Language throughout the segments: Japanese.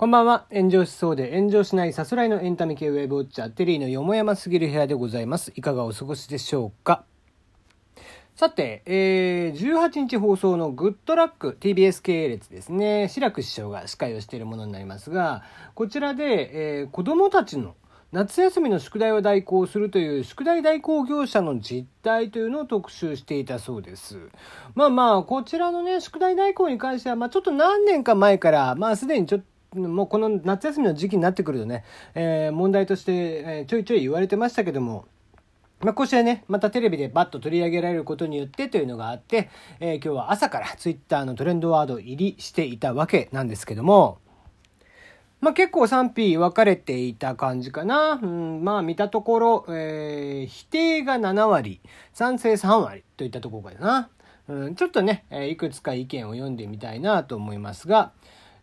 こんばんは。炎上しそうで炎上しないさすらいのエンタメ系ウェブウォッチャー、テリーのよもやますぎる部屋でございます。いかがお過ごしでしょうか？さて、えー、18日放送のグッドラック TBS 系列ですね。志らく師匠が司会をしているものになりますが、こちらで、えー、子供たちの夏休みの宿題を代行するという宿題代行業者の実態というのを特集していたそうです。まあまあ、こちらのね、宿題代行に関しては、まあちょっと何年か前から、まあすでにちょっともうこの夏休みの時期になってくるとね、えー、問題として、え、ちょいちょい言われてましたけども、まあ、こうしてね、またテレビでバッと取り上げられることによってというのがあって、えー、今日は朝からツイッターのトレンドワード入りしていたわけなんですけども、まあ、結構賛否分かれていた感じかな。うん、まあ見たところ、えー、否定が7割、賛成3割といったところかな。うん、ちょっとね、え、いくつか意見を読んでみたいなと思いますが、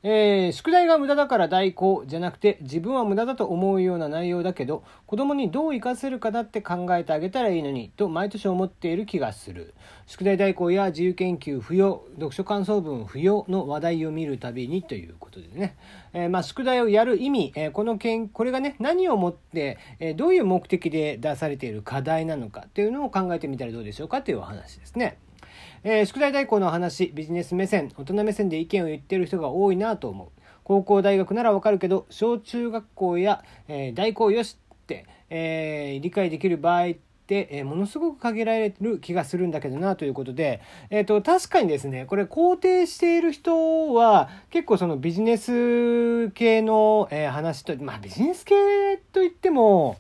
えー、宿題が無駄だから代行じゃなくて自分は無駄だと思うような内容だけど子供にどう活かせるかだって考えてあげたらいいのにと毎年思っている気がする宿題代行や自由研究不要読書感想文不要の話題を見るたびにということでね、えー、まあ、宿題をやる意味、えー、この件これがね何をもって、えどういう目的で出されている課題なのかっていうのを考えてみたらどうでしょうかというお話ですね。えー、宿題代行の話ビジネス目線大人目線で意見を言ってる人が多いなと思う。高校大学ならわかるけど小中学校や、えー、代行よしって、えー、理解できる場合ってえものすごく限られる気がするんだけどなということで、えーと、確かにですねこれ肯定している人は結構そのビジネス系の、え話とまあビジネス系といっても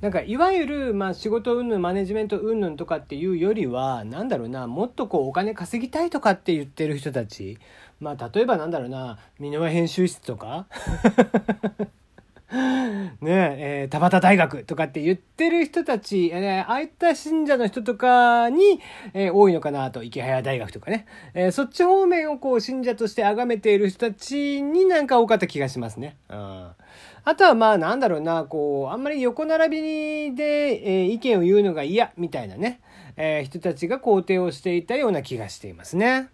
なんかいわゆる、まあ、仕事云々マネジメント云々とかっていうよりは何だろうなもっとこうお金稼ぎたいとかって言ってる人たち。まあ例えばなんだろうな箕輪編集室とか。ねえー、田端大学とかって言ってる人たち、えー、ああいった信者の人とかに、えー、多いのかなと、池早大学とかね。えー、そっち方面をこう信者として崇めている人たちになんか多かった気がしますね。うん。あとはまあなんだろうな、こう、あんまり横並びで、えー、意見を言うのが嫌みたいなね、えー、人たちが肯定をしていたような気がしていますね。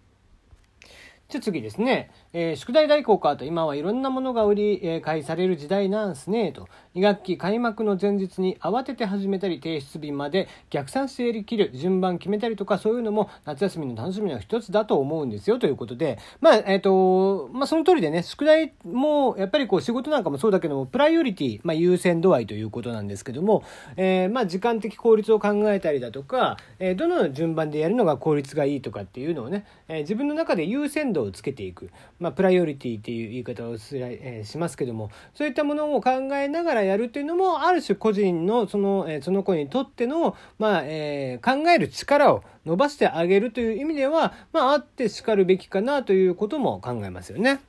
じゃあ次ですね。えー、宿題代行かと今はいろんなものが売り、えー、買いされる時代なんすねと。2学期開幕の前日に慌てて始めたり提出日まで逆算してやりきる順番決めたりとかそういうのも夏休みの楽しみの一つだと思うんですよということで。まあえっ、ー、とまあその通りでね宿題もやっぱりこう仕事なんかもそうだけどもプライオリティ、まあ、優先度合いということなんですけども、えー、まあ時間的効率を考えたりだとか、え、どの順番でやるのが効率がいいとかっていうのをね、え、自分の中で優先度をつけていく、まあ、まプライオリティっていう言い方をすら、え、しますけどもそういったものを考えながらやるっていうのもある種個人のその,、え、その子にとっての、まあえー、考える力を伸ばしてあげるという意味では、まあ、あってしかるべきかなということも考えますよね。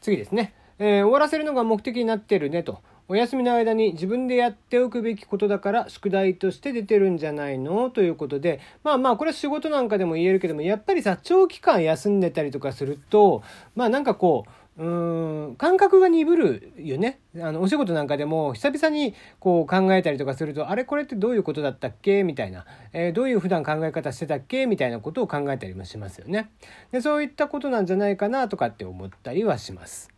次ですね。えー、終わらせるのが目的になってるねと。お休みの間に自分でやっておくべきことだから宿題として出てるんじゃないの？ということでまあまあこれは仕事なんかでも言えるけどもやっぱりさ長期間休んでたりとかするとまあなんかこううん感覚が鈍るよね。あのお仕事なんかでも久々にこう考えたりとかするとあれこれってどういうことだったっけ？みたいな、えー、どういう普段考え方してたっけ？みたいなことを考えたりもしますよね。でそういったことなんじゃないかなとかって思ったりはします。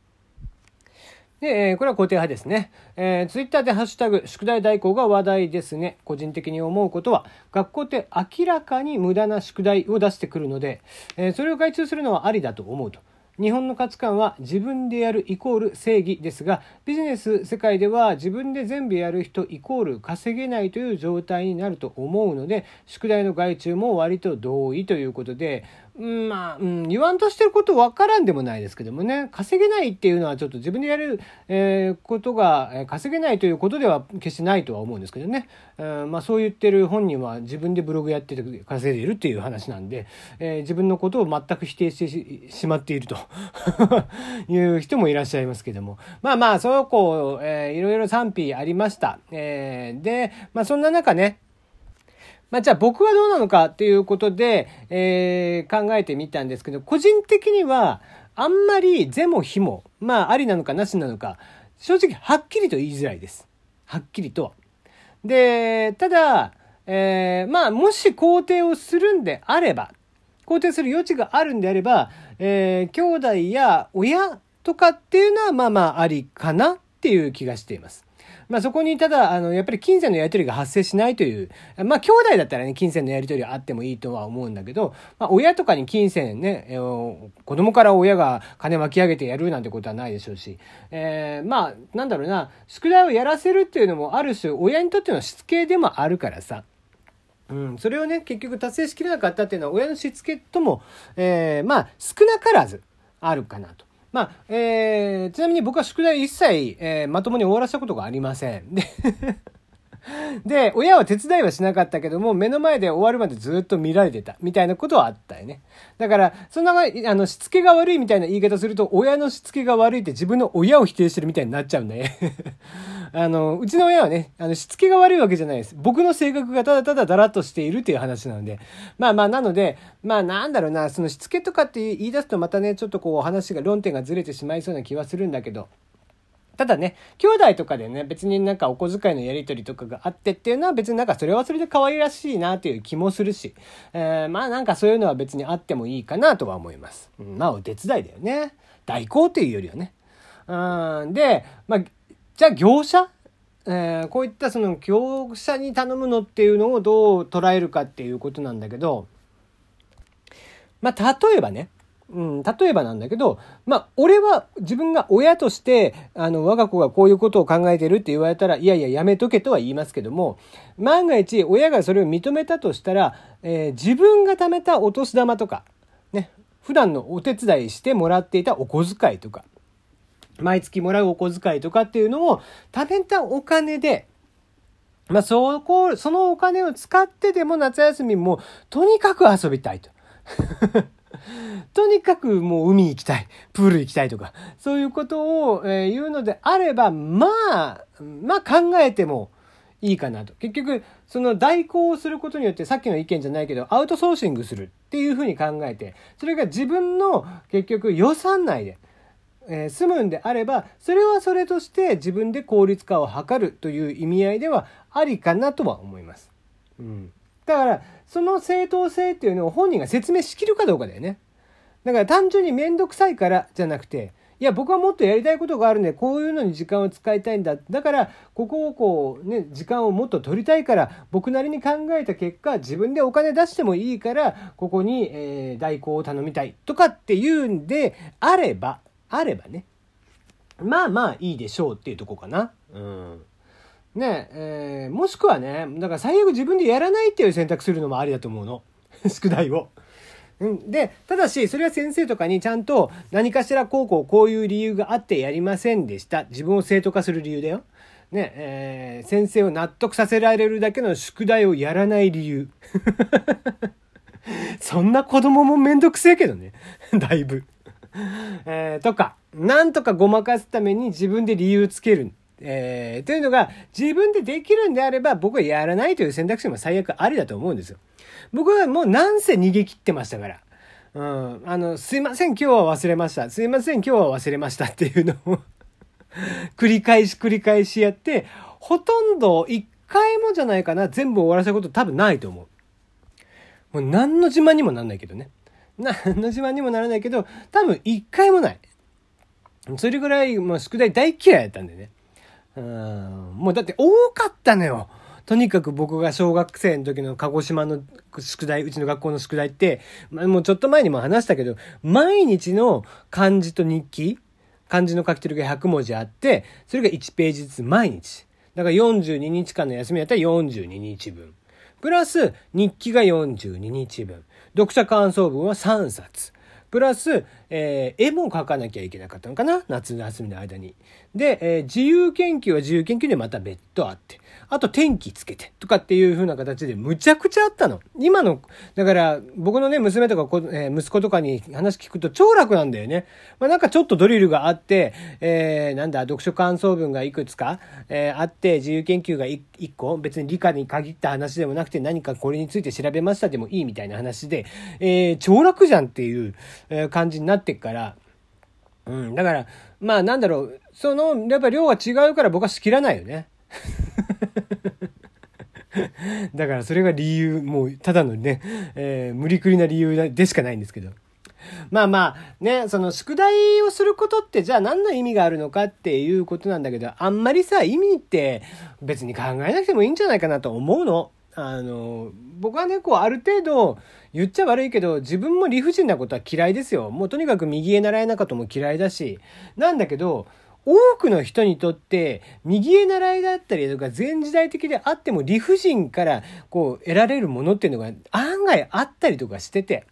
で、え、これは固定派ですね。えー、ツイッターでハッシュタグ、宿題代行が話題ですね。個人的に思うことは、学校って明らかに無駄な宿題を出してくるので、え、それを外注するのはありだと思うと。日本の価値観は自分でやるイコール正義ですがビジネス世界では自分で全部やる人イコール稼げないという状態になると思うので宿題の外注も割と同意ということで、まあ、うん、言わんとしてること分からんでもないですけどもね、稼げないっていうのはちょっと自分でやる、えー、ことが、え、稼げないということでは決してないとは思うんですけどね。えー、まあそう言ってる本人は自分でブログやってて稼いでいるっていう話なんで、えー、自分のことを全く否定してしまっていると いう人もいらっしゃいますけども。まあまあ、そうこう、えー、いろいろ賛否ありました。え、で、まあそんな中ね、まあ、じゃあ僕はどうなのかっていうことで、えー、考えてみたんですけど、個人的には、あんまり是も非も、まあ、ありなのかなしなのか、正直はっきりと言いづらいです。はっきりとは。で、ただ、えー、まあ、もし肯定をするんであれば、肯定する余地があるんであれば、えー、兄弟や親とかっていうのはまあまあありかなっていう気がしています。まあそこにただ、あの、やっぱり金銭のやり取りが発生しないという、まあ兄弟だったらね、金銭のやり取りはあってもいいとは思うんだけど、まあ親とかに金銭ね、えー、子供から親が金巻き上げてやるなんてことはないでしょうし、えー、まあなんだろうな、宿題をやらせるっていうのもある種親にとってのしつけでもあるからさ、うん、それをね、結局達成しきれなかったっていうのは親のしつけとも、えー、まあ少なからずあるかなと。まあ、えー、ちなみに僕は宿題一切、えー、まともに終わらせたことがありません。でで、親は手伝いはしなかったけども、目の前で終わるまでずっと見られてた、みたいなことはあったよね。だから、そんな、あの、しつけが悪いみたいな言い方すると、親のしつけが悪いって自分の親を否定してるみたいになっちゃうんだよ。あの、うちの親はね、あの、しつけが悪いわけじゃないです。僕の性格がただただだらっとしているっていう話なので。まあまあ、なので、まあなんだろうな、そのしつけとかって言い出すとまたね、ちょっとこう話が、論点がずれてしまいそうな気はするんだけど、ただね、兄弟とかでね、別になんかお小遣いのやり取りとかがあってっていうのは別になんかそれはそれで可愛らしいなっていう気もするし、えー、まあなんかそういうのは別にあってもいいかなとは思います。うん、まあお手伝いだよね。代行っていうよりはね。うん、で、まあ、じゃあ業者？えー、こういったその業者に頼むのっていうのをどう捉えるかっていうことなんだけど、まあ例えばね、うん、例えばなんだけど、まあ、俺は自分が親として、あの、我が子がこういうことを考えてるって言われたら、いやいや、やめとけとは言いますけども、万が一、親がそれを認めたとしたら、えー、自分が貯めたお年玉とか、ね、普段のお手伝いしてもらっていたお小遣いとか、毎月もらうお小遣いとかっていうのを、貯めたお金で、まあ、そこ、そのお金を使ってでも夏休みも、とにかく遊びたいと。とにかくもう海行きたい、プール行きたいとか、そういうことを、え言うのであれば、まあ、まあ考えてもいいかなと。結局、その代行をすることによって、さっきの意見じゃないけど、アウトソーシングするっていうふうに考えて、それが自分の結局予算内で、えー、済むんであれば、それはそれとして自分で効率化を図るという意味合いではありかなとは思います。うん。だから、その正当性っていうのを本人が説明しきるかどうかだよね。だから単純にめんどくさいからじゃなくて、いや、僕はもっとやりたいことがあるんで、こういうのに時間を使いたいんだ。だから、ここをこう、ね、時間をもっと取りたいから、僕なりに考えた結果、自分でお金出してもいいから、ここに、えー、代行を頼みたい。とかっていうんで、あれば、あればね。まあまあいいでしょうっていうとこかな。うん。ねえー、もしくはね、だから最悪自分でやらないっていう選択するのもありだと思うの。宿題を。うん、で、ただし、それは先生とかにちゃんと何かしらこうこうこういう理由があってやりませんでした。自分を正当化する理由だよ。ね、えー、先生を納得させられるだけの宿題をやらない理由。そんな子供もめんどくせえけどね。だいぶ。えー、とか、なんとかごまかすために自分で理由つける。えー、というのが自分でできるんであれば僕はやらないという選択肢も最悪ありだと思うんですよ。僕はもうなんせ逃げ切ってましたから。うん。あの、すいません、今日は忘れました。すいません、今日は忘れましたっていうのを 繰り返し繰り返しやって、ほとんど一回もじゃないかな、全部終わらせたこと多分ないと思う。もう何の自慢にもなんないけどね。何の自慢にもならないけど、多分一回もない。それぐらい、もう宿題大嫌いやったんでね。もうだって多かったのよ。とにかく僕が小学生の時の鹿児島の宿題、うちの学校の宿題って、もうちょっと前にも話したけど、毎日の漢字と日記、漢字の書き取りが100文字あって、それが1ページずつ毎日。だから42日間の休みやったら42日分。プラス日記が42日分。読者感想文は3冊。プラス、えー、絵も描かなきゃいけなかったのかな？夏の休みの間に。で、えー、自由研究は自由研究でまた別途あって。あと天気つけてとかっていう風な形でむちゃくちゃあったの。今の、だから僕のね、娘とかこ、えー、息子とかに話聞くと超楽なんだよね。まあなんかちょっとドリルがあって、えー、なんだ、読書感想文がいくつか、えー、あって、自由研究が1個、別に理科に限った話でもなくて何かこれについて調べましたでもいいみたいな話で、えー、超楽じゃんっていう感じになってっから、うん、だから、まあなんだろう、その、やっぱ量が違うから僕は仕切らないよね。だからそれが理由、もうただのね、えー、無理くりな理由でしかないんですけど。まあまあ、ね、その宿題をすることってじゃあ何の意味があるのかっていうことなんだけど、あんまりさ、意味って別に考えなくてもいいんじゃないかなと思うの。あの、僕はね、こう、ある程度、言っちゃ悪いけど、自分も理不尽なことは嫌いですよ。もうとにかく右へ習えなかとも嫌いだし。なんだけど、多くの人にとって右へ習いだったりとか全時代的であっても理不尽からこう得られるものっていうのが案外あったりとかしてて。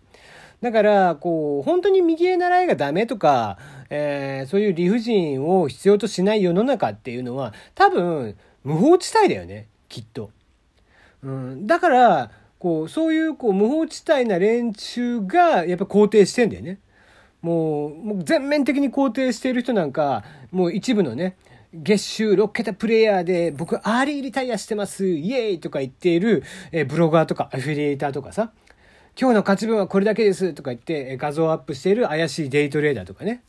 だから、こう、本当に右へ習いがダメとか、えー、そういう理不尽を必要としない世の中っていうのは、多分、無法地帯だよね、きっと。うん、だから、こう、そういう、こう、無法地帯な連中が、やっぱ肯定してんだよね。もう、もう全面的に肯定している人なんか、もう一部のね、月収6桁プレイヤーで僕アーリーリタイアしてますイエーイとか言っている、えブロガーとかアフィリエイターとかさ、今日の勝ち分はこれだけですとか言って画像アップしている怪しいデイトレーダーとかね。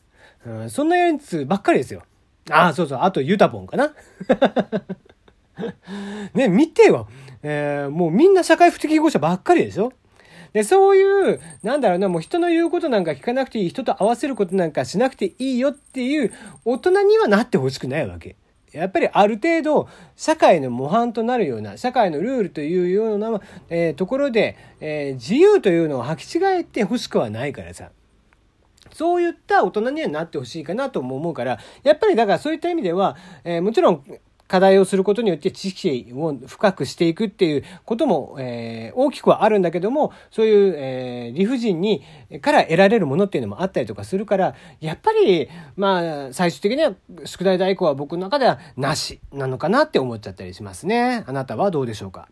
うん、そんなやつばっかりですよ。ああ、そうそう。あとユタポンかな。ね、見てよ。えー、もうみんな社会不適合者ばっかりでしょ？で、そういう、なんだろうな、もう人の言うことなんか聞かなくていい、人と合わせることなんかしなくていいよっていう大人にはなってほしくないわけ。やっぱりある程度、社会の模範となるような、社会のルールというような、えー、ところで、えー、自由というのを履き違えてほしくはないからさ。そういった大人にはなってほしいかなとも思うから、やっぱりだからそういった意味では、えー、もちろん課題をすることによって知識を深くしていくっていうことも、えー、大きくはあるんだけども、そういう、えー、理不尽に、から得られるものっていうのもあったりとかするから、やっぱり、まあ、最終的には宿題代行は僕の中ではなしなのかなって思っちゃったりしますね。あなたはどうでしょうか？